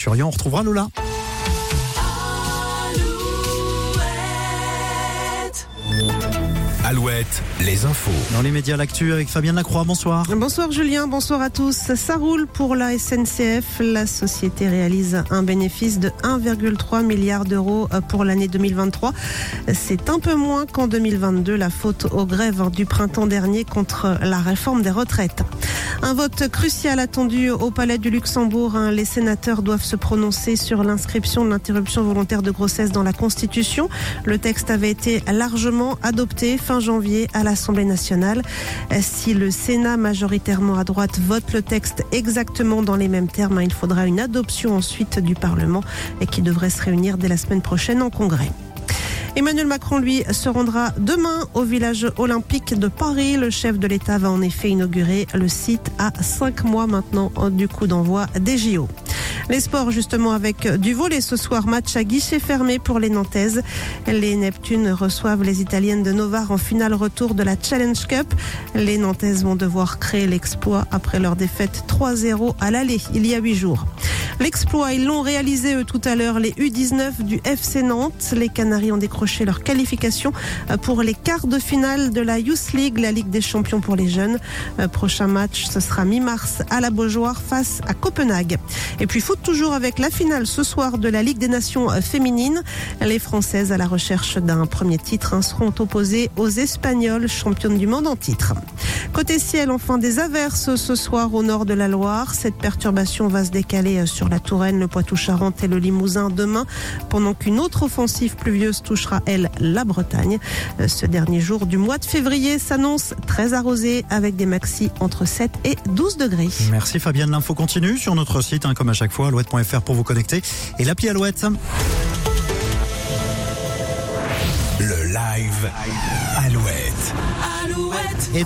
Turian, on retrouvera Lola. Alouette, les infos. Dans les médias, l'actu avec Fabien Lacroix. Bonsoir. Bonsoir Julien, bonsoir à tous. Ça roule pour la SNCF. La société réalise un bénéfice de 1,3 milliard d'euros pour l'année 2023. C'est un peu moins qu'en 2022, la faute aux grèves du printemps dernier contre la réforme des retraites. Un vote crucial attendu au Palais du Luxembourg. Hein. Les sénateurs doivent se prononcer sur l'inscription de l'interruption volontaire de grossesse dans la Constitution. Le texte avait été largement adopté fin janvier à l'Assemblée nationale. Si le Sénat, majoritairement à droite, vote le texte exactement dans les mêmes termes, hein, il faudra une adoption ensuite du Parlement et qui devrait se réunir dès la semaine prochaine en Congrès. Emmanuel Macron, lui, se rendra demain au village olympique de Paris. Le chef de l'État va en effet inaugurer le site à cinq mois maintenant du coup d'envoi des JO. Les sports justement avec du volet ce soir, match à guichet fermé pour les Nantaises. Les Neptunes reçoivent les Italiennes de Novare en finale retour de la Challenge Cup. Les Nantaises vont devoir créer l'exploit après leur défaite 3-0 à l'aller il y a huit jours. L'exploit, ils l'ont réalisé eux tout à l'heure, les U19 du FC Nantes. Les Canaries ont décroché leur qualification pour les quarts de finale de la Youth League, la Ligue des champions pour les jeunes. Euh, prochain match, ce sera mi-mars à la Beaujoire face à Copenhague. Et puis toujours avec la finale ce soir de la Ligue des Nations féminines. Les Françaises à la recherche d'un premier titre hein, seront opposées aux Espagnols, championnes du monde en titre. Côté ciel, enfin des averses ce soir au nord de la Loire. Cette perturbation va se décaler sur la Touraine, le Poitou-Charentes et le Limousin demain, pendant qu'une autre offensive pluvieuse touchera, elle, la Bretagne. Ce dernier jour du mois de février s'annonce très arrosé avec des maxis entre 7 et 12 degrés. Merci Fabienne. L'info continue sur notre site, hein, comme à chaque fois, alouette.fr pour vous connecter et l'appli Alouette. Le live Alouette. Et